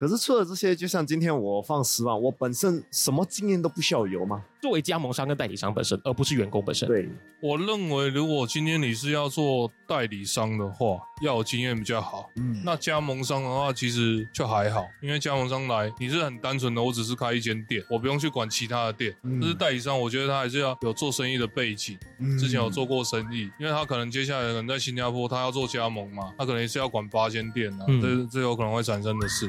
可是除了这些，就像今天我放十万，我本身什么经验都不需要有吗？作为加盟商跟代理商本身，而不是员工本身。对，我认为如果今天你是要做代理商的话，要有经验比较好。嗯，那加盟商的话，其实就还好，因为加盟商来，你是很单纯的，我只是开一间店，我不用去管其他的店。嗯但是代理商，我觉得他还是要有做生意的背景，嗯之前有做过生意，因为他可能接下来可能在新加坡，他要做加盟嘛，他可能也是要管八间店啊，嗯这这有可能会产生的事。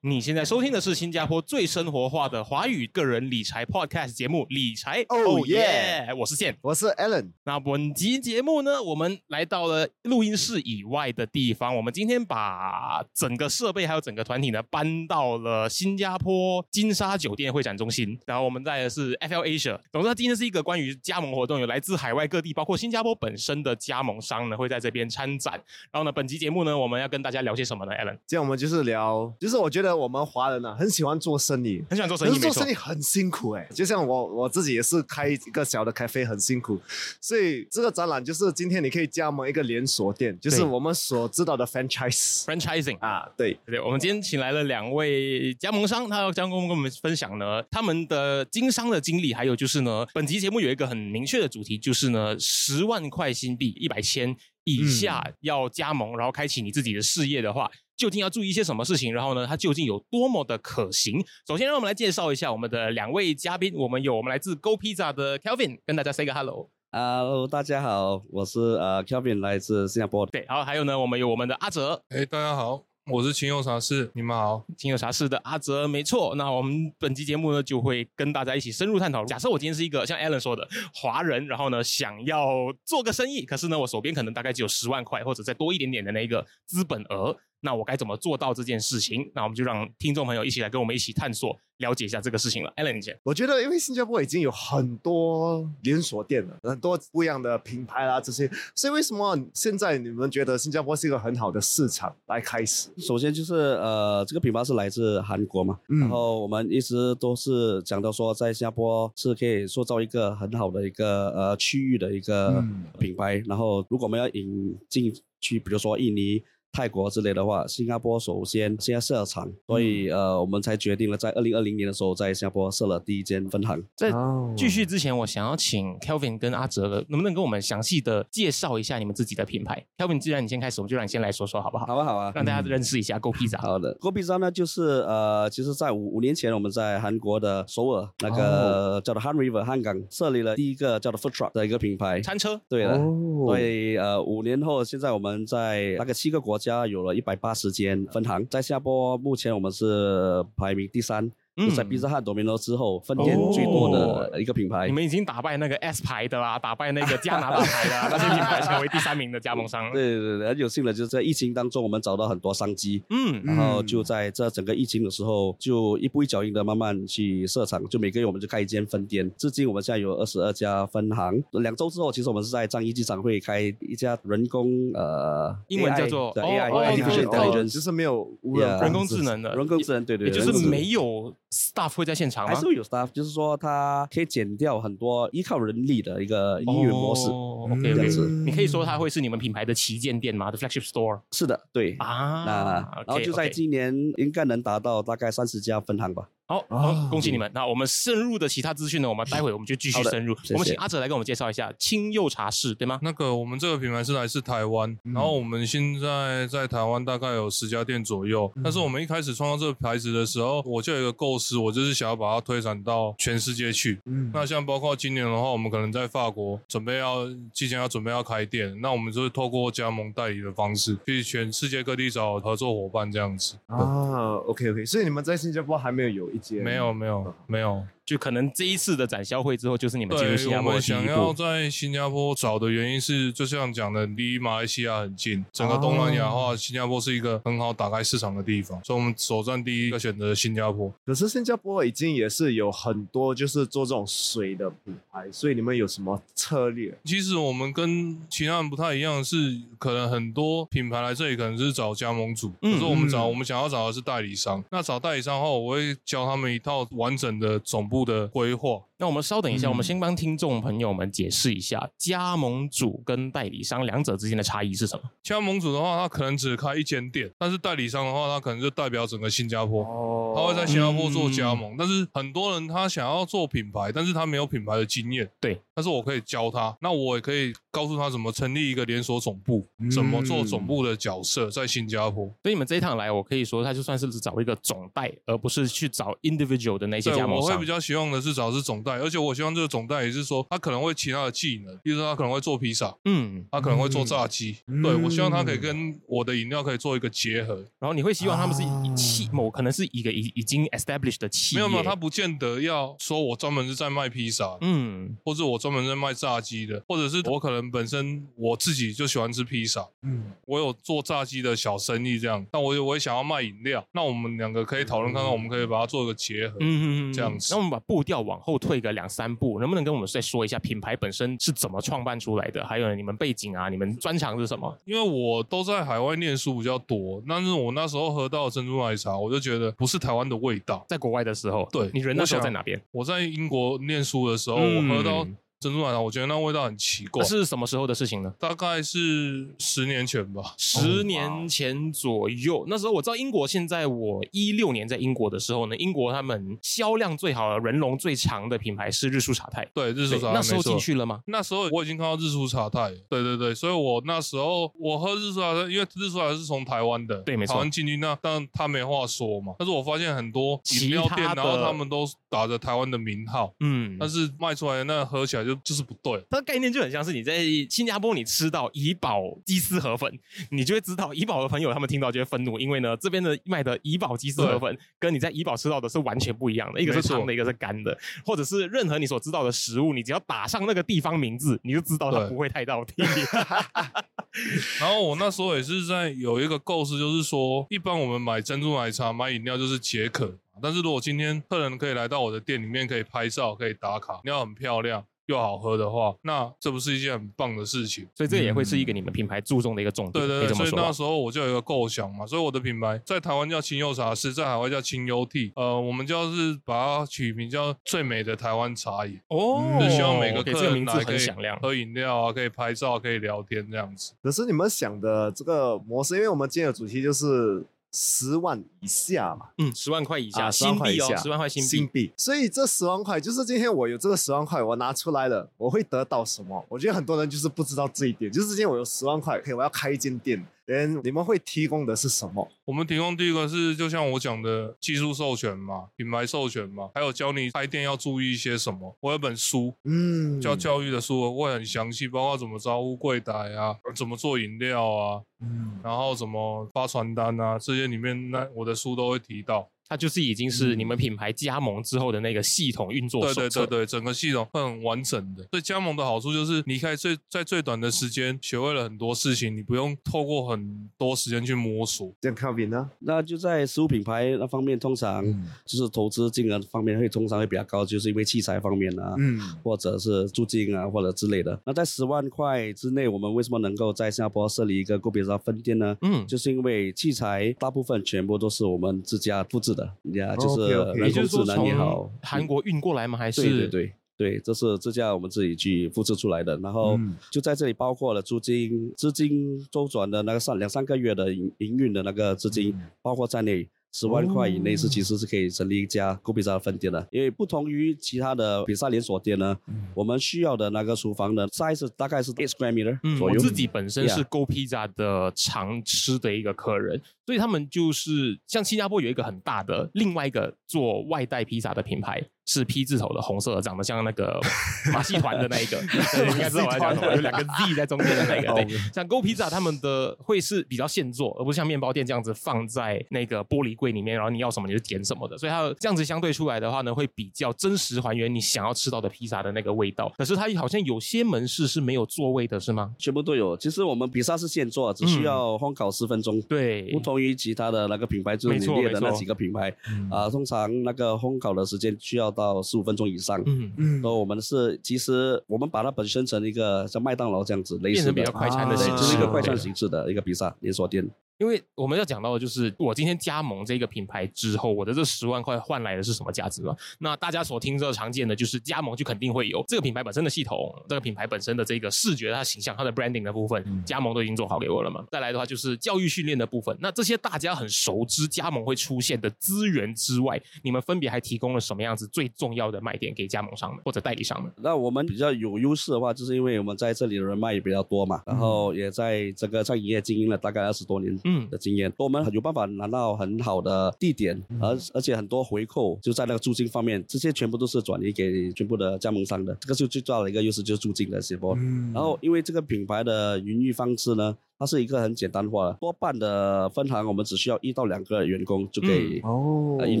你现在收听的是新加坡最生活化的华语个人理财 podcast 节目《理财 Oh yeah！我是健。我是 Alan，那本集节目呢，我们来到了录音室以外的地方。我们今天把整个设备还有整个团体呢搬到了新加坡金沙酒店会展中心。然后我们在的是 FL Asia。总之，它今天是一个关于加盟活动，有来自海外各地，包括新加坡本身的加盟商呢会在这边参展。然后呢，本集节目呢，我们要跟大家聊些什么呢？Alan 今天我们就是聊，就是我觉得我们华人呢、很喜欢做生意，很喜欢做生意，可是做生意很辛苦哎、就像我我自己也是开一个小的咖啡，很辛苦，所以这个展览就是今天你可以加盟一个连锁店，就是我们所知道的 franchise franchising。啊，对，对，我们今天请来了两位加盟商，他要将跟我们分享呢他们的经商的经历，还有就是呢，本集节目有一个很明确的主题，就是呢，十万块新币一百千以下要加盟，然后开启你自己的事业的话，究竟要注意一些什么事情？然后呢，它究竟有多么的可行？首先，让我们来介绍一下我们的两位嘉宾，我们有我们来自 Go Pizza 的 Kelvin，跟大家 say 个 hello。Hello，大家好，我是呃 Kelvin，来自新加坡的。对，然后还有呢，我们有我们的阿哲，哎，大家好，我是情有啥事，你们好。情有啥事的阿泽，没错。那我们本期节目呢，就会跟大家一起深入探讨。假设我今天是一个像 Alan 说的华人，然后呢想要做个生意，可是呢我手边可能大概只有十万块或者再多一点点的那个资本额，那我该怎么做到这件事情？那我们就让听众朋友一起来跟我们一起探索、了解一下这个事情了。Alan 你先。我觉得因为新加坡已经有很多连锁店了，很多不一样的品牌啦这些，所以为什么现在你们觉得新加坡是一个很好的市场来开始？首先就是呃，这个品牌是来自韩国嘛，嗯然后我们一直都是讲到说，在新加坡是可以塑造一个很好的一个呃区域的一个嗯品牌，然后如果我们要引进去，比如说印尼。泰国之类的话，新加坡首先现在设厂，所以嗯呃，我们才决定了在二零二零年的时候，在新加坡设了第一间分行。在哦继续之前，我想要请 Kelvin 跟阿哲，能不能跟我们详细的介绍一下你们自己的品牌？Kelvin，既然你先开始，我们就让你先来说说好不好？好啊，好啊，让大家认识一下 Go Pizza。好的，Go Pizza 呢，就是呃，其实在五五年前，我们在韩国的首尔那个叫做 Han River 汉港设立了第一个叫做 Food Truck 的一个品牌。餐车，对了，哦所以呃，五年后，现在我们在那个七个国家有了一百八十间分行，在下波目前我们是排名第三。嗯就在 Pizza Hut、Domino 之后，分店最多的一个品牌。你们已经打败那个 S 牌的啦，打败那个加拿大牌的啦，那些品牌成为第三名的加盟商。对对对，很有幸的就是在疫情当中，我们找到很多商机。嗯，然后就在这整个疫情的时候，就一步一脚印的慢慢去设厂，就每个月我们就开一间分店。至今我们现在有二十二家分行。两周之后，其实我们是在樟宜机场会开一家人工呃，英文叫做 AI 就是没有无人人工智能的，人工智能，对对，也就是没有 staff 会在现场吗？还是会有 staff，就是说它可以减掉很多依靠人力的一个音乐模式。OK 这样 OK，子你可以说它会是你们品牌的旗舰店吗？The flagship store 是的，对。啊，那然后就在今年应该能达到大概三十家分行吧。好，啊好，恭喜你们。那我们深入的其他资讯呢？我们待会我们就继续深入。我们请阿哲来跟我们介绍一下青柚茶室，对吗？那个我们这个品牌是来自台湾，嗯然后我们现在在台湾大概有十家店左右。但是我们一开始创造这个牌子的时候，我就有一个构思，我就是想要把它推展到全世界去。嗯那像包括今年的话，我们可能在法国准备要即将要准备要开店，那我们就是透过加盟代理的方式，去全世界各地找合作伙伴这样子。啊，OK OK，所以你们在新加坡还没有有一间？没有没有没有，就可能这一次的展销会之后，就是你们进入新对，我们加坡的第一想要。在新加坡找的原因是，就像讲的，离马来西亚很近，整个东南亚的话，新加坡是一个很好打开市场的地方，所以我们首站第一个选择新加坡。可是新加坡已经也是有很多就是做这种水的品牌，所以你们有什么策略？其实我们跟其他人不太一样，是可能很多品牌来这里可能是找加盟主，嗯可是我们找嗯我们想要找的是代理商。那找代理商后，我会教他们一套完整的总部的规划。那我们稍等一下，嗯我们先帮听众朋友们解释一下加盟主跟代理商两者之间的差异是什么。加盟主的话，他可能只开一间店，但是代理商的话，他可能就代表整个新加坡。哦他会在新加坡做加盟，但是很多人他想要做品牌，但是他没有品牌的经验。对，但是我可以教他，那我也可以告诉他怎么成立一个连锁总部，嗯怎么做总部的角色在新加坡。所以你们这一趟来，我可以说，他就算是找一个总代，而不是去找 individual 的那些，加盟商我会比。较希望的是找的是总代，而且我希望这个总代也是说他可能会其他的技能，比如说他可能会做披萨，嗯，他可能会做炸鸡。嗯对我希望他可以跟我的饮料可以做一个结合。然后你会希望他们是啊以企某可能是一个已已经 established 的企业，没有没有，他不见得要说我专门是在卖披萨，嗯或者我专门在卖炸鸡的，或者是我可能本身我自己就喜欢吃披萨，嗯我有做炸鸡的小生意这样，但我也我也想要卖饮料，那我们两个可以讨论看看，我们可以把它做一个结合。嗯嗯嗯，这样子那我们把步调往后退个两三步，能不能跟我们再说一下品牌本身是怎么创办出来的？还有你们背景啊，你们专长是什么？因为我都在海外念书比较多，但是我那时候喝到珍珠奶茶，我就觉得不是台湾的味道。在国外的时候，对你人那时候在哪边？我在英国念书的时候，嗯我喝到珍珠奶茶，我觉得那味道很奇怪。是什么时候的事情呢？大概是十年前吧。十年前左右，那时候我知道英国。现在我一六年在英国的时候呢，英国他们销量最好的、人龙最长的品牌是日出茶太。对，日对出茶太那时候进去了吗？那时候我已经看到日出茶太，对对对，所以我那时候我喝日出茶太，因为日出茶太是从台湾的，对没错台湾进去那，但他没话说嘛。但是我发现很多饮料店，然后他们都打着台湾的名号，嗯，但是卖出来的那喝起来就就是不对。它的概念就很像是你在新加坡你吃到怡宝鸡丝河粉，你就会知道怡宝的朋友他们听到就会愤怒，因为呢这边的卖的怡宝鸡丝河粉跟你在怡宝吃到的是完全不一样的，一个是汤的，一个是干的，或者是任何你所知道的食物，你只要打上那个地方名字，你就知道它不会太到地。然后我那时候也是在有一个构思，就是说，一般我们买珍珠奶茶、买饮料就是解渴，但是如果今天客人可以来到我的店里面，可以拍照、可以打卡，你要很漂亮又好喝的话，那这不是一件很棒的事情？所以这也会是一个你们品牌注重的一个重点，对对对，所以那时候我就有一个构想嘛，所以我的品牌在台湾叫清幽茶室，在海外叫清幽 T，呃，我们就是把它取名叫最美的台湾茶饮，哦，就希望每个客人来可以很响亮。喝饮料啊，可以拍照，可以聊天这样子。可是你们想的这个模式，因为我们今天的主题就是十万以下嘛，嗯，十万块以下，啊，10新币哦，万块以下，十万块新币新。币。所以这十万块就是今天我有这个十万块，我拿出来了，我会得到什么？我觉得很多人就是不知道这一点，就是今天我有十万块，可以我要开一间店，连你们会提供的是什么？我们提供第一个是，就像我讲的技术授权嘛，品牌授权嘛，还有教你开店要注意一些什么。我有本书嗯，叫教育的书，会很详细，包括怎么招呼柜台啊，怎么做饮料啊，嗯，然后怎么发传单啊，这些里面那我的书都会提到。它就是已经是你们品牌加盟之后的那个系统运作对手册。对对对，整个系统很完整的。所以加盟的好处就是，你可以最在最短的时间学会了很多事情，你不用透过很多时间去摸索。这样 Kevin 呢？那就在食物品牌那方面，通常嗯就是投资金额方面会通常会比较高，就是因为器材方面啊，嗯或者是租金啊，或者之类的。那在十万块之内，我们为什么能够在新加坡设立一个个别的分店呢？嗯，就是因为器材大部分全部都是我们自家复制的，呀，就是人工智也就是说能也好从，韩国运过来吗？还是对对对对，这是这家我们自己去复制出来的，然后嗯就在这里包括了租金、资金周转的那个上两三个月的营营运的那个资金，包括在内。十万块以内是其实是可以成立一家 Go Pizza 的分店的。因为不同于其他的比萨连锁店呢，我们需要的那个厨房的 size 大概是 eight square meter 嗯，左右。我自己本身是 Go Pizza 的常吃的一个客人，所以他们就是像新加坡有一个很大的另外一个做外带披萨的品牌，是 P 字头的红色的，长得像那个 马戏团的那一个，对应该知道我在讲什么，有两个 Z 在中间的那个。对，像 Go Pizza 他们的会是比较现做，而不是像面包店这样子放在那个玻璃柜里面，然后你要什么你就点什么的，所以它这样子相对出来的话呢，会比较真实还原你想要吃到的披萨的那个味道。可是它好像有些门市是没有座位的，是吗？全部都有。其实我们披萨是现做，只需要烘烤十分钟。嗯对不同于其他的那个品牌，就是你列的那几个品牌啊、通常那个烘烤的时间需要到十五分钟以上。嗯，嗯然后我们是，其实我们把它本身成一个像麦当劳这样子类似的，比较快餐的形式，就是一个快餐形式的一个比萨连锁店。因为我们要讲到的就是，我今天加盟这个品牌之后，我的这十万块换来的是什么价值嘛？那大家所听这常见的就是加盟就肯定会有这个品牌本身的系统，这个品牌本身的这个视觉、它形象、它的 branding 的部分，加盟都已经做好给我了嘛。再来的话就是教育训练的部分，那这些大家很熟知加盟会出现的资源之外，你们分别还提供了什么样子最重要的卖点给加盟商们或者代理商们？那我们比较有优势的话，就是因为我们在这里的人脉也比较多嘛，然后也在这个在营业经营了大概二十多年嗯的经验，我们有办法拿到很好的地点，而而且很多回扣就在那个租金方面，这些全部都是转移给全部的加盟商的，这个就最重要的一个优势就是租金的直播。嗯。然后因为这个品牌的营运方式呢，它是一个很简单化的，多半的分行我们只需要一到两个员工就可以、哦呃运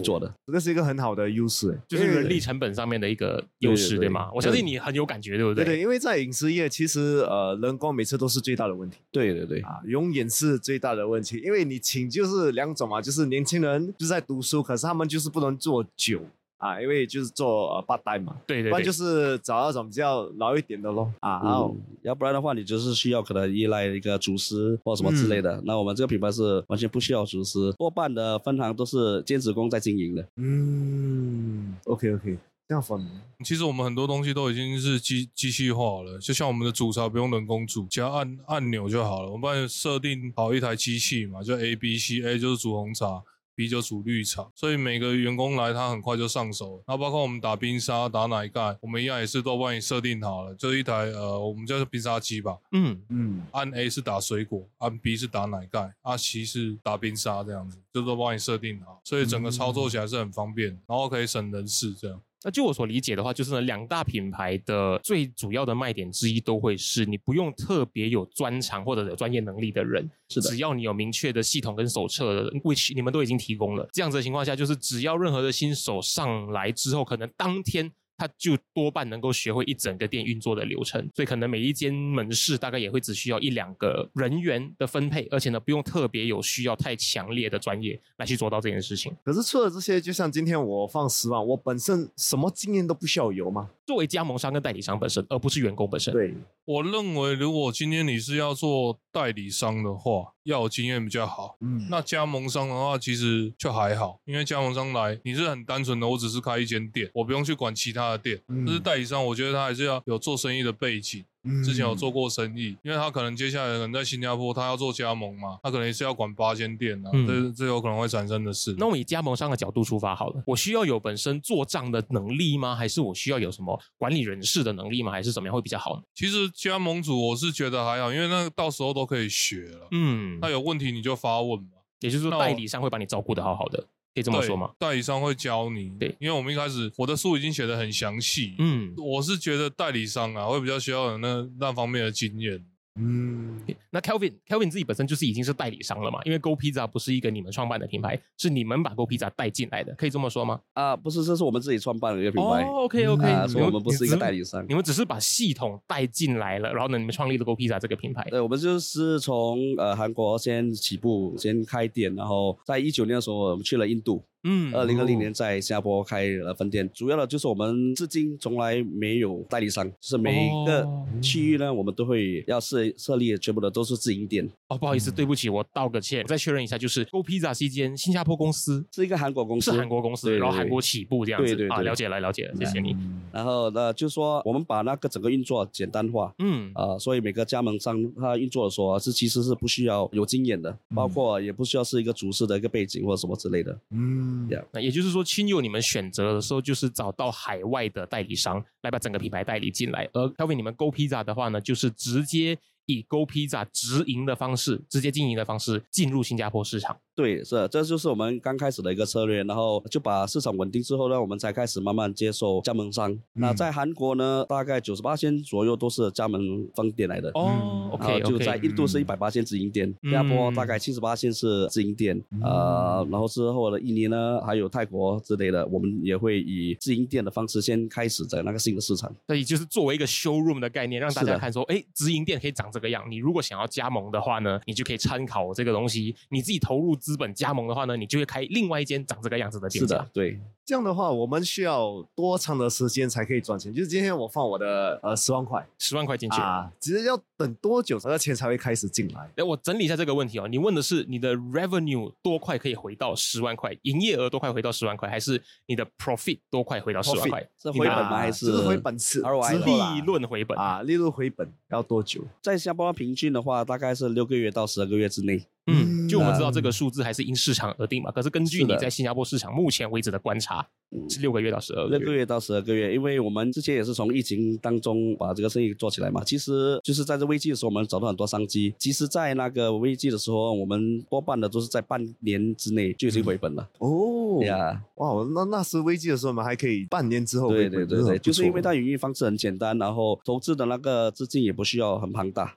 作的。这个是一个很好的优势，就是人力成本上面的一个优势，对对对吗？我相信你很有感觉，对不对对，因为在饮食业，其实呃，人工每次都是最大的问题对对对，啊，永远是最大的问题。因为你请就是两种嘛，就是年轻人就是在读书，可是他们就是不能做久啊，因为就是做呃 part time 嘛，对对对不然就，是找那种比较老一点的咯啊，然后嗯，要不然的话，你就是需要可能依赖一个厨师或什么之类的。那我们这个品牌是完全不需要厨师，多半的分行都是兼职工在经营的。嗯，OK OK，这样分其实我们很多东西都已经是机机器化了，就像我们的煮茶不用人工煮，只要按按钮就好了。我们帮你设定好一台机器嘛，就 A B C，A 就是煮红茶，B 就煮绿茶，所以每个员工来他很快就上手了。然后包括我们打冰沙、打奶盖，我们一样也是都帮你设定好了，就是一台呃我们叫做冰沙机吧，嗯，嗯按 A 是打水果，按 B 是打奶盖，按 C 是打冰沙这样子，就都帮你设定好，所以整个操作起来是很方便，然后可以省人事这样。那就我所理解的话，就是呢，两大品牌的最主要的卖点之一都会是你不用特别有专长或者有专业能力的人，是的只要你有明确的系统跟手册，which 你们都已经提供了。这样子的情况下，就是只要任何的新手上来之后，可能当天。他就多半能够学会一整个店运作的流程，所以可能每一间门市大概也会只需要一两个人员的分配，而且呢不用特别有需要太强烈的专业来去做到这件事情。可是除了这些，就像今天我放十万，我本身什么经验都不需要有吗。作为加盟商跟代理商本身，而不是员工本身。对，我认为，如果今天你是要做代理商的话，要有经验比较好。嗯，那加盟商的话，其实就还好，因为加盟商来，你是很单纯的，我只是开一间店，我不用去管其他的店。嗯但是代理商，我觉得他还是要有做生意的背景，嗯之前有做过生意，因为他可能接下来可能在新加坡，他要做加盟嘛，他可能也是要管八间店啊，嗯这这有可能会产生的事。那我们以加盟商的角度出发好了，我需要有本身做账的能力吗？还是我需要有什么管理人事的能力吗？还是怎么样会比较好呢？其实加盟主我是觉得还好，因为那个到时候都可以学了。嗯，那有问题你就发问嘛。也就是说代理商会把你照顾的好好的，可以这么说吗？代理商会教你。对因为我们一开始我的书已经写的很详细。嗯，我是觉得代理商啊会比较需要有那那方面的经验。嗯，那 Kelvin Kelvin 自己本身就是已经是代理商了嘛？因为 Go Pizza 不是一个你们创办的品牌，是你们把 Go Pizza 带进来的，可以这么说吗？啊，不是，这是我们自己创办的一个品牌。哦，OK OK，啊，所以我们不是一个代理商你。们只是把系统带进来了，然后呢，你们创立了 Go Pizza 这个品牌。对，我们就是从呃韩国先起步，先开店，然后在一九年的时候，我们去了印度，嗯二零二零年在新加坡开了分店。主要的就是我们至今从来没有代理商，就是每一个哦区域呢，我们都会要设设立，全部的都都是自营店，哦，不好意思，嗯。对不起，我道个歉，我再确认一下，就是 Go Pizza 是一间新加坡公司，是一个韩国公司，是韩国公司，对对然后韩国起步这样子。啊，对对。对了解了，了解了，谢谢你。嗯。然后呢，就说我们把那个整个运作简单化。嗯，啊、所以每个加盟商他运作的时候啊是其实是不需要有经验的，包括也不需要是一个厨师的一个背景或者什么之类的。嗯。Yeah 那也就是说，亲友你们选择的时候，就是找到海外的代理商来把整个品牌代理进来，而 Kelvin 你们 Go Pizza 的话呢，就是直接以 Go Pizza 直营的方式，直接经营的方式进入新加坡市场。对，是，这就是我们刚开始的一个策略，然后就把市场稳定之后呢，我们才开始慢慢接受加盟商。那在韩国呢，大概九十八千左右都是加盟分店来的。哦嗯，OK 然后就在印度是一百八千直营店，新加坡嗯大概七十八线是直营店，呃，然后之后的印尼呢，还有泰国之类的，我们也会以直营店的方式先开始在那个新的市场。所以就是作为一个 showroom 的概念，让大家看说，哎，直营店可以长这个样。你如果想要加盟的话呢，你就可以参考这个东西。你自己投入资本加盟的话呢，你就会开另外一间长这个样子的店。是的，对，这样的话，我们需要多长的时间才可以赚钱？就是今天我放我的呃十万块十万块进去。啊，其实要等多久，这个钱才会开始进来？哎，我整理一下这个问题哦。你问的是你的 revenue 多快可以回到十万块，营业额多快回到十万块，还是你的 profit 多快回到十万块？是回本吗？还是回本次 ROI 之后啦利润回本？啊，利润回本要多久？在新加坡平均的话，大概是六个月到十二个月之内。嗯，就我们知道嗯这个数字还是因市场而定嘛。可是根据你在新加坡市场目前为止的观察，嗯是六个月到十二个月。六个月到十二个月，因为我们之前也是从疫情当中把这个生意做起来嘛。其实就是在这危机的时候，我们找到很多商机。其实，在那个危机的时候，我们多半的都是在半年之内就已经回本了。哦呀、哇，那那时危机的时候，我们还可以半年之后对回本对对对，就是因为它它营运方式很简单，然后投资的那个资金也不需要很庞大。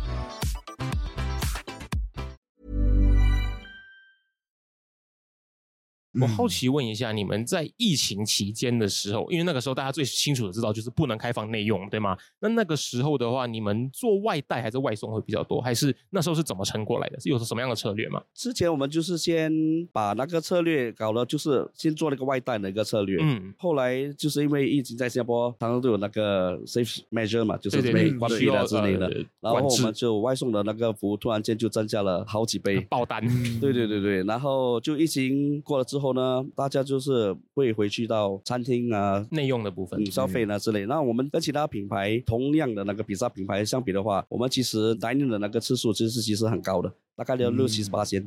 我好奇问一下，你们在疫情期间的时候，因为那个时候大家最清楚的知道就是不能开放内用，对吗？那那个时候的话，你们做外带还是外送会比较多，还是那时候是怎么撑过来的？是有什么样的策略吗？之前我们就是先把那个策略搞了，就是先做那个外带的一个策略。嗯，后来就是因为疫情在新加坡，常常都有那个 safe measure 嘛，就是被关闭了之类的。呃然后我们就外送的那个服务突然间就增加了好几倍。爆单，对对对对，然后就疫情过了之后呢，大家就是会回去到餐厅啊。内用的部分嗯，消费呢之类，那我们跟其他品牌同样的那个比萨品牌相比的话，我们其实 dining 的那个次数其实其实很高的，大概要六七十八千。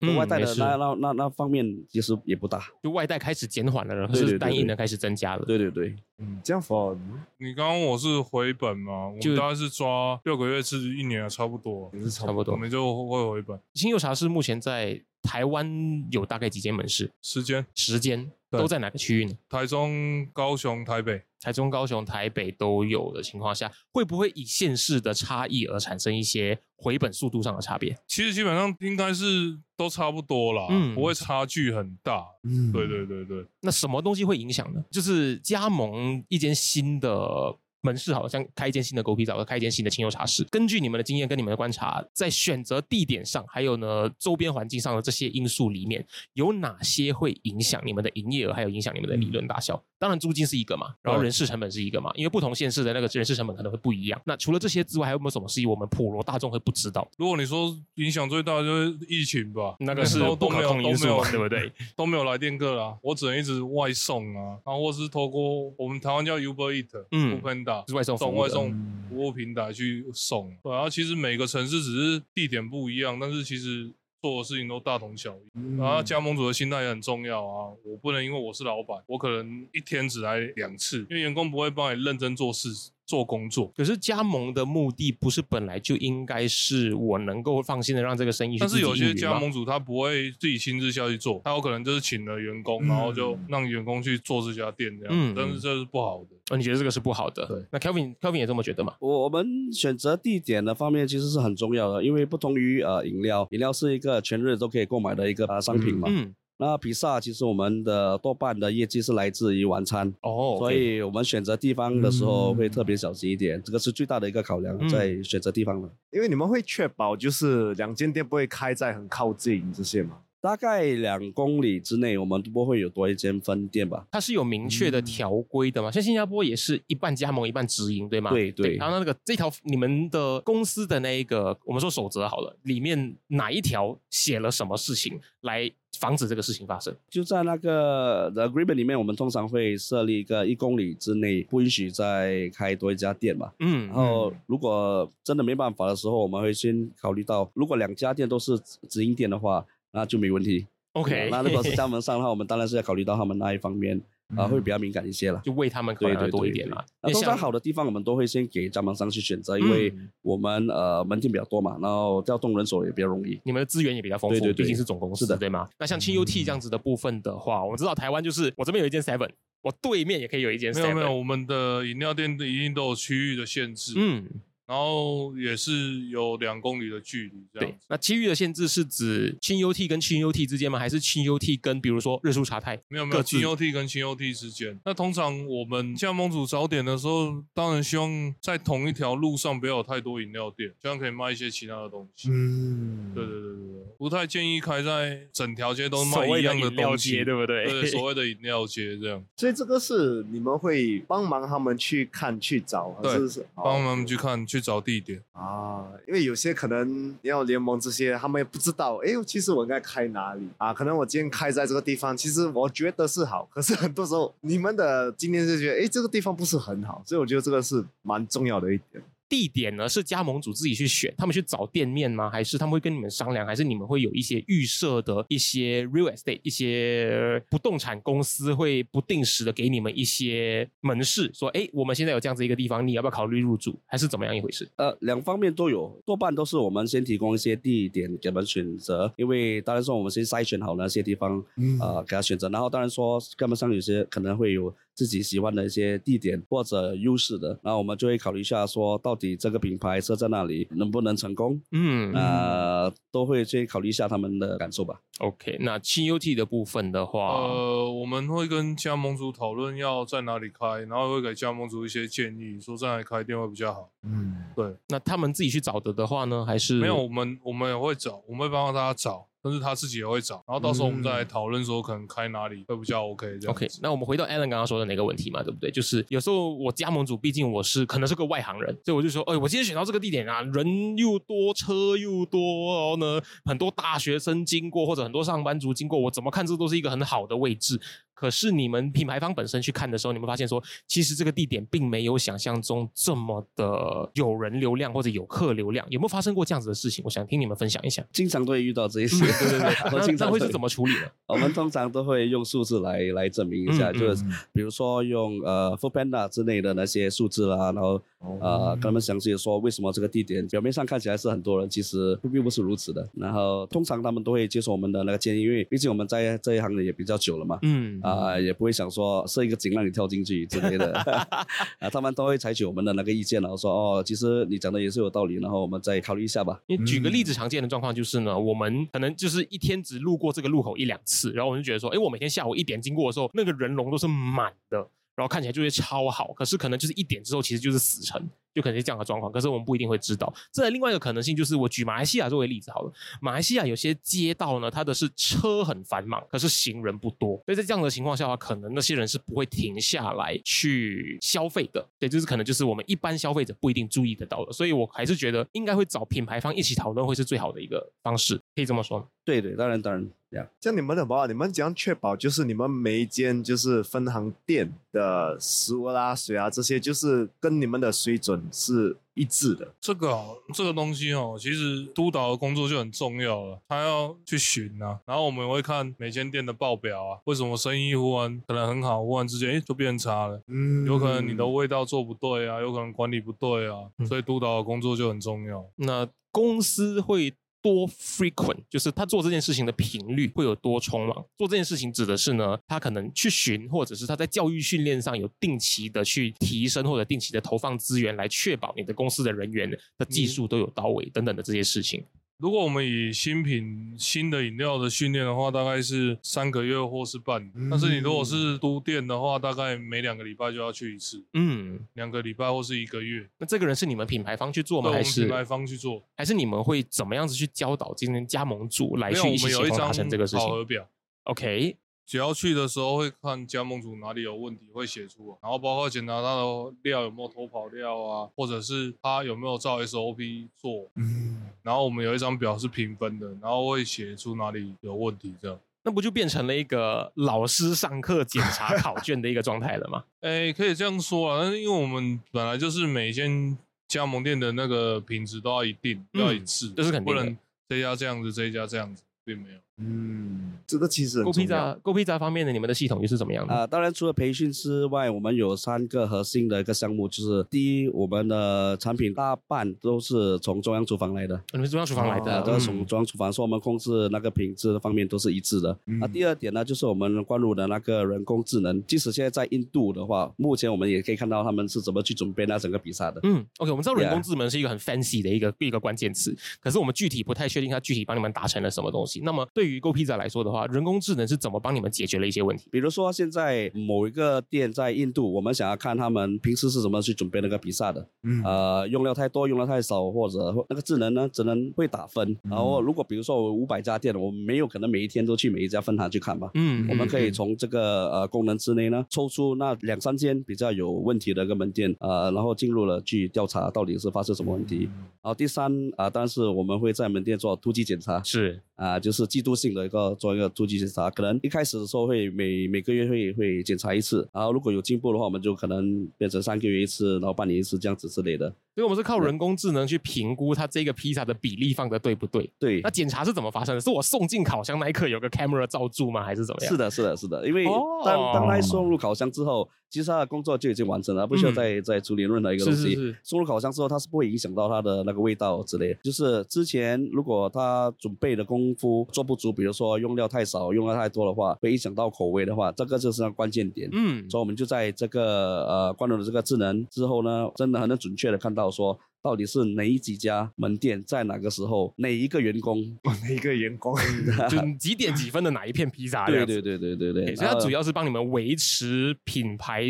嗯外带的那那那那方面其实也不大。就外带开始减缓了，可对对对是单印对的开始增加了。对对对，嗯，这样否你刚刚我是回本嘛？我就们大概是抓六个月至一年啊，差不多，也是差差不多我们就会回本。清佑茶是目前在台湾有大概几间门市？时间时间对都在哪个区域呢？台中、高雄、台北，台中、高雄、台北都有的情况下，会不会以县市的差异而产生一些回本速度上的差别？其实基本上应该是都差不多啦，嗯不会差距很大。嗯对对对对，那什么东西会影响呢？就是加盟一间新的门市，好像开一间新的狗皮澡，开一间新的清油茶室。根据你们的经验跟你们的观察，在选择地点上，还有呢周边环境上的这些因素里面，有哪些会影响你们的营业额，还有影响你们的利润大小？当然租金是一个嘛，然后人事成本是一个嘛，因为不同县市的那个人事成本可能会不一样。那除了这些之外，还有没有什么事情我们普罗大众会不知道？如果你说影响最大的就是疫情吧，那个是都都没有不可控因素嘛，都没有对不对？都没有来电客啦，我只能一直外送啊，然后或是透过我们台湾叫 Uber Eat、嗯 Panda 是外送服务送外送服务平台去送。对，然后其实每个城市只是地点不一样，但是其实做的事情都大同小异。嗯然后加盟主的心态也很重要啊，我不能因为我是老板，我可能一天只来两次，因为员工不会帮你认真做事做工作。可是加盟的目的不是本来就应该是我能够放心的让这个生意但是有些加盟主他不会自己亲自下去做，他有可能就是请了员工，然后就让员工去做这家店这样，嗯但是这是不好的。哦，你觉得这个是不好的？对，那 Kelvin Kelvin 也这么觉得吗？我我们选择地点的方面其实是很重要的，因为不同于呃饮料，饮料是一个全日都可以购买的一个呃商品嘛。嗯，那比萨其实我们的多半的业绩是来自于晚餐，哦，所以我们选择地方的时候会特别小心一点，这个是最大的一个考量，嗯在选择地方了。因为你们会确保就是两间店不会开在很靠近这些嘛？大概两公里之内，我们不会有多一间分店吧？它是有明确的条规的嘛？像新加坡也是一半加盟一半直营，对吗？对对然后那个这条你们的公司的那一个，我们说守则好了，里面哪一条写了什么事情来防止这个事情发生？就在那个 the agreement 里面，我们通常会设立一个一公里之内不允许再开多一家店嘛。嗯，然后，如果真的没办法的时候，我们会先考虑到，如果两家店都是直直营店的话，那就没问题。OK，那如果是加盟商的话，我们当然是要考虑到他们那一方面，啊、会比较敏感一些了。就为他们考量的对对对对多一点嘛。那通因为像常好的地方，我们都会先给加盟商去选择，因为嗯我们呃门店比较多嘛，然后调动人手也比较容易。你们的资源也比较丰富，对对对毕竟是总公司，是的对吗？那像轻 UT 这样子的部分的话，我们知道台湾就是我这边有一间 Seven，我对面也可以有一间没 Seven，有没有，我们的饮料店一定都有区域的限制，嗯，然后也是有两公里的距离这样。那区域的限制是指轻 UT 跟轻 UT 之间吗？还是轻 UT 跟比如说日出茶太没有没有，轻 UT 跟轻 UT 之间。那通常我们加盟主早点的时候，当然希望在同一条路上不要有太多饮料店，这样可以卖一些其他的东西。嗯，对对对对对，不太建议开在整条街都卖一样的东西，街，对不对？对所谓的 饮料街这样，所以这个是你们会帮忙他们去看去找，还是是帮他们去哦看去找地点。啊？因为有些可能要联盟这些，他们也不知道，哎，其实我应该开哪里啊？可能我今天开在这个地方，其实我觉得是好，可是很多时候你们的今天是觉得，哎，这个地方不是很好，所以我觉得这个是蛮重要的一点。地点呢是加盟主自己去选，他们去找店面吗？还是他们会跟你们商量？还是你们会有一些预设的一些 real estate 一些不动产公司会不定时的给你们一些门市，说，哎，我们现在有这样子一个地方，你要不要考虑入住？还是怎么样一回事？呃，两方面都有，多半都是我们先提供一些地点给他们选择，因为当然说我们先筛选好那些地方，嗯呃，给他选择，然后当然说加盟商有些可能会有自己喜欢的一些地点或者优势的，然后我们就会考虑一下说，到底这个品牌设在那里能不能成功，嗯。呃，都会去考虑一下他们的感受吧。，OK，那轻 UT 的部分的话，呃，我们会跟加盟主讨论要在哪里开，然后会给加盟主一些建议，说在哪里开店会比较好。嗯，对，那他们自己去找的的话呢，还是没有，我们我们也会找，我们会帮大家找，但是他自己也会找，然后到时候我们再来讨论说可能开哪里会比较 OK 这样 OK，那我们回到 Alan 刚刚说的那个问题嘛，对不对？就是有时候我加盟组，毕竟我是可能是个外行人，所以我就说，哎，我今天选到这个地点啊，人又多，车又多，然后呢，很多大学生经过或者很多上班族经过，我怎么看这都是一个很好的位置。可是你们品牌方本身去看的时候，你们发现说，其实这个地点并没有想象中这么的有人流量或者有客流量，有没有发生过这样子的事情？我想听你们分享一下。经常都会遇到这一些，对对对，我经常会是怎么处理的？我们通常都会用数字来来证明一下，就是 比如说用呃 f o o Panda 之类的那些数字啦，然后呃跟他们详细的说为什么这个地点表面上看起来是很多人，其实并不是如此的。然后通常他们都会接受我们的那个建议，因为毕竟我们在这一行的也比较久了嘛。嗯啊、也不会想说设一个井让你跳进去之类的，啊，他们都会采取我们的那个意见，然后说哦，其实你讲的也是有道理，然后我们再考虑一下吧。你举个例子，常见的状况就是呢，我们可能就是一天只路过这个路口一两次，然后我们就觉得说，哎，我每天下午一点经过的时候，那个人龙都是满的。然后看起来就会超好，可是可能就是一点之后其实就是死沉，就可能是这样的状况。可是我们不一定会知道。这另外一个可能性就是，我举马来西亚作为例子好了，马来西亚有些街道呢，它的是车很繁忙，可是行人不多，所以在这样的情况下的话，可能那些人是不会停下来去消费的。对，就是可能就是我们一般消费者不一定注意得到的。所以我还是觉得应该会找品牌方一起讨论，会是最好的一个方式，可以这么说吗？对对，当然当然，这样。像你们的话，你们怎样确保就是你们每一间就是分行店的食物啦、水啊这些，就是跟你们的水准是一致的？这个哦，这个东西哦，其实督导的工作就很重要了，他要去巡啊，然后我们会看每间店的报表啊，为什么生意忽然可能很好，忽然之间哎就变差了，嗯有可能你的味道做不对啊，有可能管理不对啊，所以督导的工作就很重要。那公司会多 frequent，就是他做这件事情的频率会有多匆忙。做这件事情指的是呢，他可能去巡，或者是他在教育训练上有定期的去提升，或者定期的投放资源来确保你的公司的人员的技术都有到位等等的这些事情。如果我们以新品新的饮料的训练的话，大概是三个月或是半年。但是你如果是都店的话，大概每两个礼拜就要去一次，嗯，两个礼拜或是一个月。那这个人是你们品牌方去做吗？还是品牌方去做。还是你们会怎么样子去教导今天加盟主来去一起我们有一张协同达成这个事情考核表。？OK，只要去的时候会看加盟主哪里有问题，会写出来，然后包括检查他的料有没有偷跑料啊，或者是他有没有照 SOP 做，嗯，然后我们有一张表是评分的，然后会写出哪里有问题这样。那不就变成了一个老师上课检查考卷的一个状态了吗？哎，可以这样说啊，但是因为我们本来就是每间加盟店的那个品质都要一定，嗯要一致，这是肯定的不能这一家这样子，这一家这样子，并没有。嗯，这个其实很重要。萨，够披萨方面的你们的系统又是怎么样的？啊、当然除了培训之外，我们有三个核心的一个项目，就是第一，我们的产品大半都是从中央厨房来的。你们是中央厨房来的，啊，都是嗯从中央厨房，说我们控制那个品质方面都是一致的。嗯啊，第二点呢，就是我们关入的那个人工智能，即使现在在印度的话，目前我们也可以看到他们是怎么去准备那整个比赛的。嗯，OK，我们知道人工智能是一个很 fancy 的一个一个关键词，可是我们具体不太确定它具体帮你们达成了什么东西。那么对于 Go Pizza 来说的话，人工智能是怎么帮你们解决了一些问题？比如说，现在某一个店在印度，我们想要看他们平时是怎么去准备那个比萨的。嗯呃，用料太多，用料太少，或者那个智能呢，只能会打分。然后，如果比如说我五百家店，我们没有可能每一天都去每一家分行去看吧。嗯我们可以嗯从这个呃功能之内呢，抽出那两三间比较有问题的一个门店，呃，然后进入了去调查到底是发生什么问题。然后第三啊、当然是我们会在门店做突击检查，是啊、就是季度性的一个做一个突击检查，可能一开始的时候会每每个月会会检查一次，然后如果有进步的话，我们就可能变成三个月一次，然后半年一次这样子之类的。所以我们是靠人工智能去评估它这个披萨的比例放的对不对。对那，检查是怎么发生的？是我送进烤箱那一刻有个 camera 照住吗？还是怎么样？是的，是的，是的，因为哦当当他送入烤箱之后，其实他的工作就已经完成了，不需要嗯再、再处理任何一个东西。是是是送入烤箱之后，它是不会影响到它的那个味道之类的。就是之前如果他准备的功夫做不足，比如说用料太少、用料太多的话，会影响到口味的话，这个就是那关键点。嗯，所以我们就在这个呃关注了这个智能之后呢，真的很能准确的看到我说到底是哪几家门店在哪个时候，哪一个员工。哪一个员工，就几点几分的哪一片披萨？对对。对对对对，所以它主要是帮你们维持品牌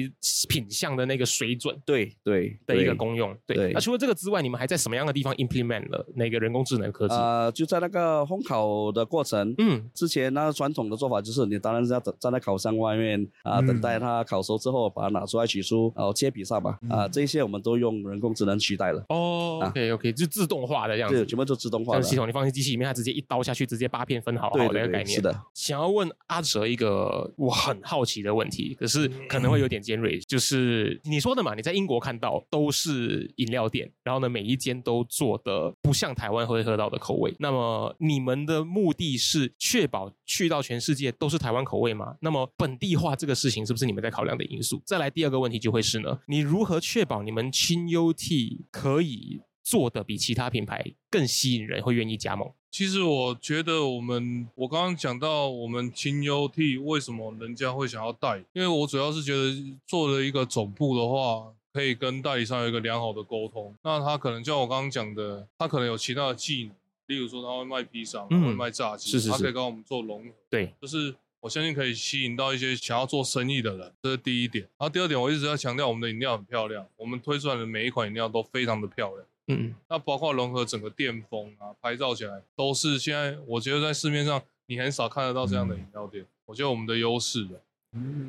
品相的那个水准对对的一个功用。对，那除了这个之外，你们还在什么样的地方 implement 了那个人工智能科技？呃，就在那个烘烤的过程，嗯，之前那传统的做法就是，你当然是要等站在烤箱外面啊、嗯等待它烤熟之后，把它拿出来取出，然后切比萨吧，啊、这一些我们都用人工智能取代了，哦啊，OK OK，就自动化的这样对，子。全部都自动化的这个。系统你放进机器里面，它直接一刀下去，直接八片分好好的一个概念。是的。想要问阿哲一个我很好奇的问题，可是可能会有点尖锐，就是你说的嘛，你在英国看到都是饮料店，然后呢每一间都做的不像台湾会喝到的口味。那么你们的目的是确保去到全世界都是台湾口味吗？那么本地化这个事情是不是你们在考量的因素？再来第二个问题就会是呢，你如何确保你们清优 T 可以做的比其他品牌更吸引人，会愿意加盟？其实我觉得我们，我刚刚讲到我们清优 T 为什么人家会想要带，因为我主要是觉得做了一个总部的话，可以跟代理商有一个良好的沟通。那他可能像我刚刚讲的，他可能有其他的技能，例如说他会卖披萨，嗯会卖炸鸡，是是是他可以跟我们做融合。对，就是我相信可以吸引到一些想要做生意的人，这是第一点。然后第二点，我一直在强调我们的饮料很漂亮，我们推出来的每一款饮料都非常的漂亮。嗯，那包括融合整个店风啊，拍照起来都是现在我觉得在市面上你很少看得到这样的饮料店，我觉得我们的优势的。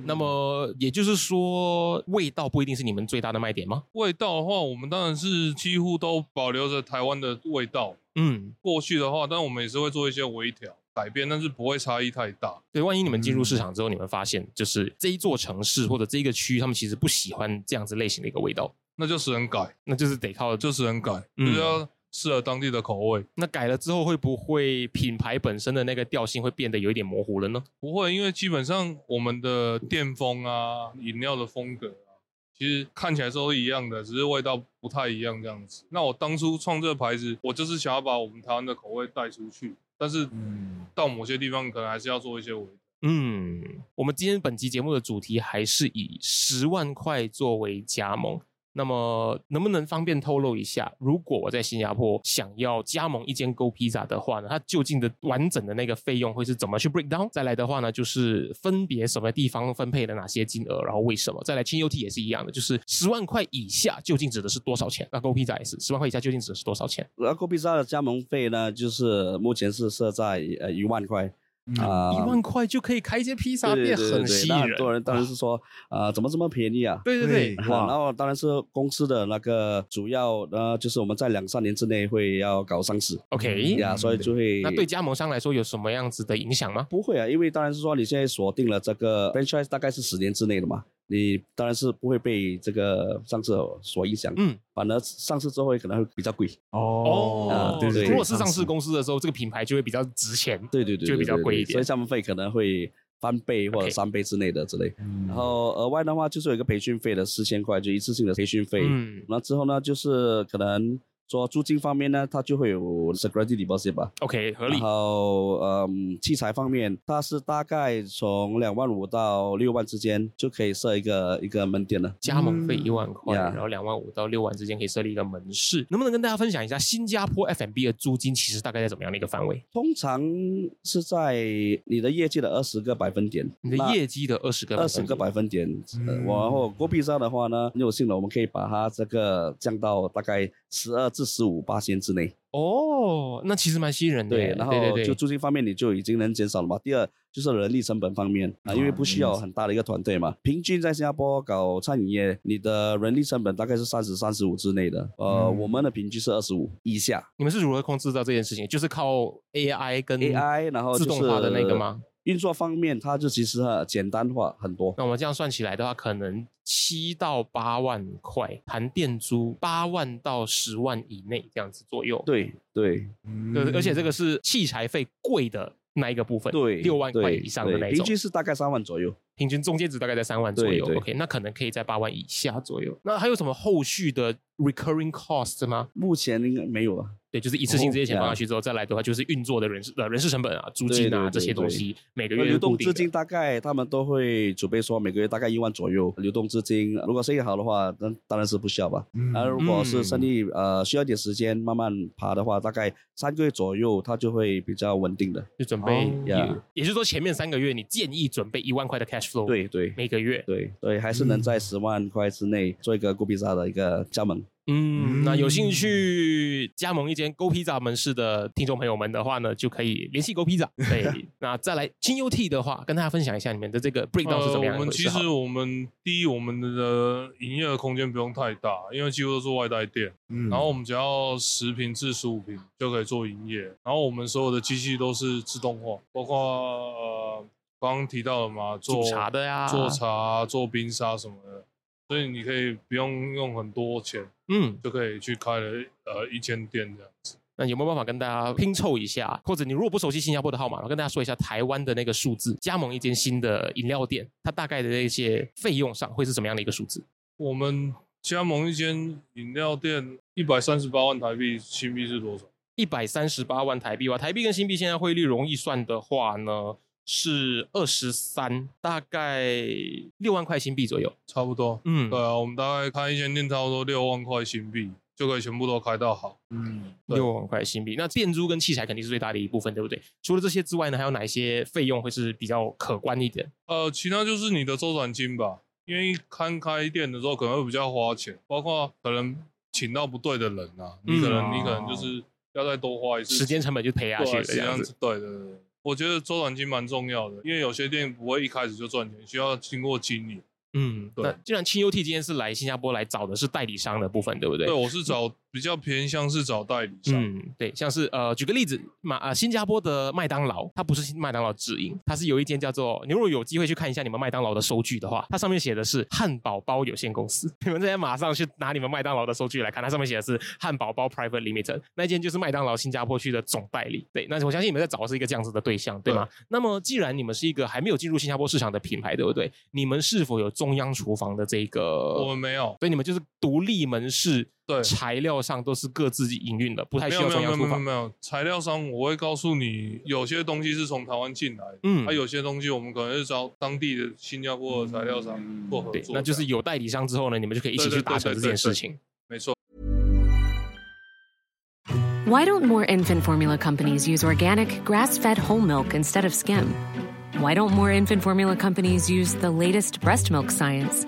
那么也就是说，味道不一定是你们最大的卖点吗？味道的话，我们当然是几乎都保留着台湾的味道。嗯，过去的话，但我们也是会做一些微调改变，但是不会差异太大。对，万一你们进入市场之后，你们发现就是这一座城市或者这一个区，他们其实不喜欢这样子类型的一个味道，那就是能改，那就是得靠就是能改，嗯就是要适合当地的口味。那改了之后，会不会品牌本身的那个调性会变得有一点模糊了呢？不会，因为基本上我们的店风啊、饮料的风格啊，其实看起来都是一样的，只是味道不太一样这样子。那我当初创这个牌子，我就是想要把我们台湾的口味带出去，但是到某些地方可能还是要做一些维。嗯，我们今天本期节目的主题还是以十万块作为加盟。那么，能不能方便透露一下，如果我在新加坡想要加盟一间 Go Pizza 的话呢，它究竟的完整的那个费用会是怎么去 break down？再来的话呢，就是分别什么地方分配了哪些金额，然后为什么？再来轻 UT 也是一样的，就是十万块以下究竟指的是多少钱？那 Go Pizza 也是十万块以下究竟指的是多少钱？然后 Go Pizza 的加盟费呢，就是目前是设在呃一万块啊，一万块就可以开一间披萨店，很吸引人。很多人当然是说，啊，怎么这么便宜啊？对对对，然后 当然是公司的那个主要呃，就是我们在两三年之内会要搞上市 OK，呀，所以就会那对加盟商来说有什么样子的影响吗？不会啊，因为当然是说你现在锁定了这个 franchise 大概是十年之内的嘛，你当然是不会被这个上市所影响，嗯，反而上市之后可能会比较贵，哦啊对对对。如果是上市公司的时候，这个品牌就会比较值钱。对对对，就会比较对对贵一点。所以项目费可能会翻倍或者三倍之内的之类。嗯。然后额外的话就是有一个培训费的四千块，就一次性的培训费。嗯。那之后呢，就是可能说租金方面呢，它就会有 security deposit 吧。，OK，合理然。后，嗯，器材方面，它是大概从两万五到六万之间就可以设一个一个门店了。加盟费一万块，呀然后两万五到六万之间可以设立一个门市，能不能跟大家分享一下新加坡 FMB 的租金其实大概在怎么样的一个范围？通常是在你的业绩的二十个百分点。你的业绩的二十个二十个百分点，呃嗯然后国币上的话呢，很有幸的，我们可以把它这个降到大概十二至十五八仙之内。哦，那其实蛮吸引人的。对，然后就租金方面你就已经能减少了嘛。第二就是人力成本方面啊，因为不需要很大的一个团队嘛。平均在新加坡搞餐饮业，你的人力成本大概是三十、三十五之内的。呃，嗯我们的平均是二十五以下。你们是如何控制到这件事情？就是靠 AI 跟 AI，然后自动化的那个吗？运作方面，它就其实很简单化很多。那我们这样算起来的话，可能七到八万块，含店租八万到十万以内这样子左右。对对对，而且这个是器材费贵的那一个部分，对，六万块以上的对那种，平均是大概三万左右。平均中间值大概在三万左右。OK，那可能可以在八万以下左右。那还有什么后续的 recurring cost 吗？目前应该没有了。对，就是一次性这些钱哦放下去之后，再来的话就是运作的人事呃人事成本啊、租金啊对对对这些东西，每个月流动资金大概他们都会准备说每个月大概一万左右流动资金。如果生意好的话，那当然是不需要吧。嗯而如果是嗯生意呃需要一点时间慢慢爬的话，大概三个月左右，它就会比较稳定的。就准备哦也也就是说前面三个月你建议准备一万块的 cash flow，，对对每个月。对，对还是能在十万块之内做一个固比萨的一个加盟。嗯，那有兴嗯趣加盟一间 Go Pizza 门市的听众朋友们的话呢，就可以联系 Go Pizza。对，那再来轻 UT 的话，跟大家分享一下你们的这个 breakdown 是怎么样呃、我们？其实我们第一，我们的营业的空间不用太大，因为几乎都是外带店。嗯然后我们只要十平至十五平就可以做营业。然后我们所有的机器都是自动化，包括呃刚刚提到的嘛，做茶的呀做茶、做冰沙什么的。所以你可以不用用很多钱嗯，就可以去开了呃一间店这样子。那有没有办法跟大家拼凑一下？或者你如果不熟悉新加坡的号码，我跟大家说一下台湾的那个数字，加盟一间新的饮料店，它大概的那些费用上会是什么样的一个数字？我们加盟一间饮料店，一百三十八万台币，新币是多少？一百三十八万台币吧，台币跟新币现在汇率容易算的话呢，是二十三，大概六万块新币左右。差不多。嗯对，啊，我们大概开一间店差不多六万块新币，就可以全部都开到好。嗯，对六万块新币。那店租跟器材肯定是最大的一部分，对不对？除了这些之外呢，还有哪一些费用会是比较可观一点？呃，其他就是你的周转金吧，因为刚开店的时候可能会比较花钱，包括可能请到不对的人啊，你可能、嗯你可能就是要再多花一次时间成本就赔下去这样子。对对对。我觉得周转金蛮重要的，因为有些店不会一开始就赚钱，需要经过经营。嗯，对那既然清 UT 今天是来新加坡来找的是代理商的部分，对不对？对，我是找比较偏向是找代理商。嗯，对，像是呃，举个例子，马呃，新加坡的麦当劳，它不是麦当劳直营，它是有一间叫做，你如果有机会去看一下你们麦当劳的收据的话，它上面写的是汉堡包有限公司，你们现在马上去拿你们麦当劳的收据来看，它上面写的是汉堡包 Private Limited，那一间就是麦当劳新加坡区的总代理。对，那我相信你们在找的是一个这样子的对象，对吗？那么既然你们是一个还没有进入新加坡市场的品牌，对不对？你们是否有中央厨房的这个？我们没有，所以你们就是独立门市，对材料上都是各自营运的，不太没需有没有没有没有要中央厨房。没有材料商，我会告诉你，有些东西是从台湾进来，嗯还、有些东西我们可能是找当地的新加坡的材料商做合对，作，那就是有代理商之后呢，你们就可以一起去达成这件事情。没错。Why don't more infant formula companies use organic, grass fed whole milk instead of skim? Why don't more infant formula companies use the latest breast milk science?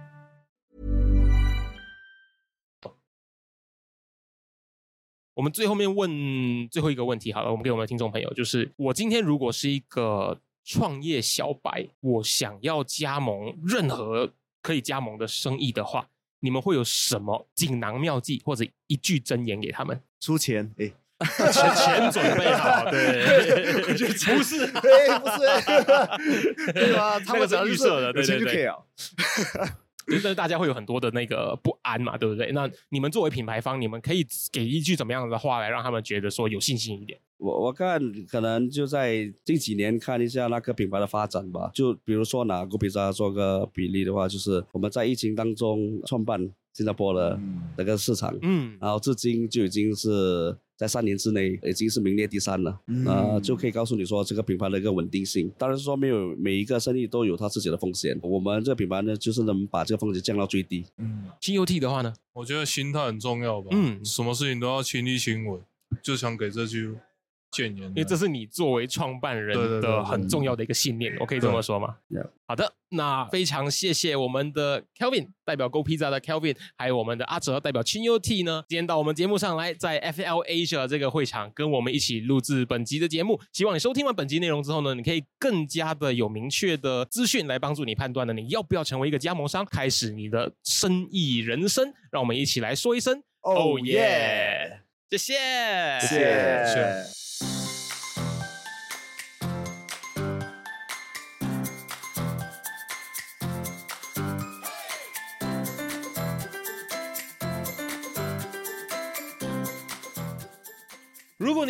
我们最后面问最后一个问题好了，我们给我们的听众朋友，就是我今天如果是一个创业小白，我想要加盟任何可以加盟的生意的话，你们会有什么锦囊妙计或者一句真言给他们？出钱，哎，钱钱准备好，对，不是，哎，不是，对吧？他们只是预设的对对对就。是大家会有很多的那个不安嘛，对不对？那你们作为品牌方，你们可以给一句怎么样的话来让他们觉得说有信心一点？我我看可能就在近几年看一下那个品牌的发展吧。就比如说拿 g o p i z a 做个比例的话，就是我们在疫情当中创办新加坡的那个市场，嗯，然后至今就已经是在三年之内已经是名列第三了，嗯。呃，就可以告诉你说这个品牌的一个稳定性。当然是说没有每一个生意都有它自己的风险，我们这个品牌呢就是能把这个风险降到最低。新 UT 的话呢？我觉得心态很重要吧，嗯。什么事情都要亲力亲为，就想给这句因为这是你作为创办人的很重要的一个信念，我可以这么说吗好的，那非常谢谢我们的 Kelvin 代表 Go Pizza 的 Kelvin，还有我们的阿哲代表亲 UT 呢，今天到我们节目上来，在 FL Asia 这个会场跟我们一起录制本集的节目。希望你收听完本集内容之后呢，你可以更加的有明确的资讯来帮助你判断呢，你要不要成为一个加盟商，开始你的生意人生。让我们一起来说一声 Oh Oh yeah！谢谢，谢谢谢。